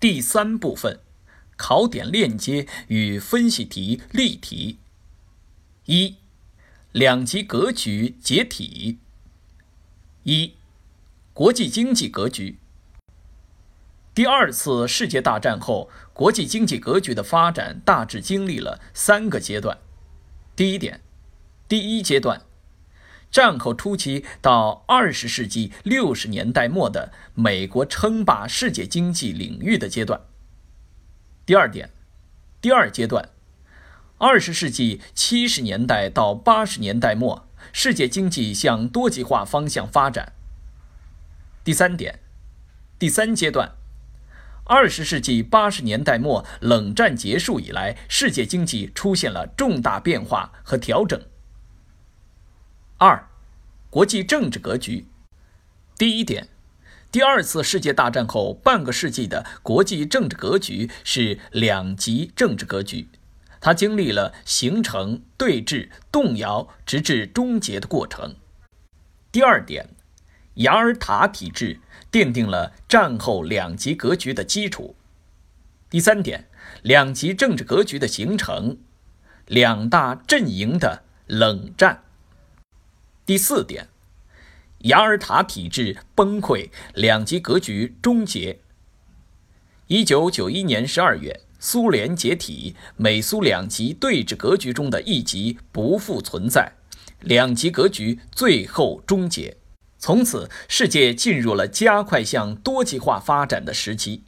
第三部分，考点链接与分析题例题。一，两极格局解体。一，国际经济格局。第二次世界大战后，国际经济格局的发展大致经历了三个阶段。第一点，第一阶段。战后初期到二十世纪六十年代末的美国称霸世界经济领域的阶段。第二点，第二阶段，二十世纪七十年代到八十年代末，世界经济向多极化方向发展。第三点，第三阶段，二十世纪八十年代末冷战结束以来，世界经济出现了重大变化和调整。二，国际政治格局。第一点，第二次世界大战后半个世纪的国际政治格局是两极政治格局，它经历了形成、对峙、动摇，直至终结的过程。第二点，雅尔塔体制奠定了战后两极格局的基础。第三点，两极政治格局的形成，两大阵营的冷战。第四点，雅尔塔体制崩溃，两极格局终结。一九九一年十二月，苏联解体，美苏两极对峙格局中的一极不复存在，两极格局最后终结。从此，世界进入了加快向多极化发展的时期。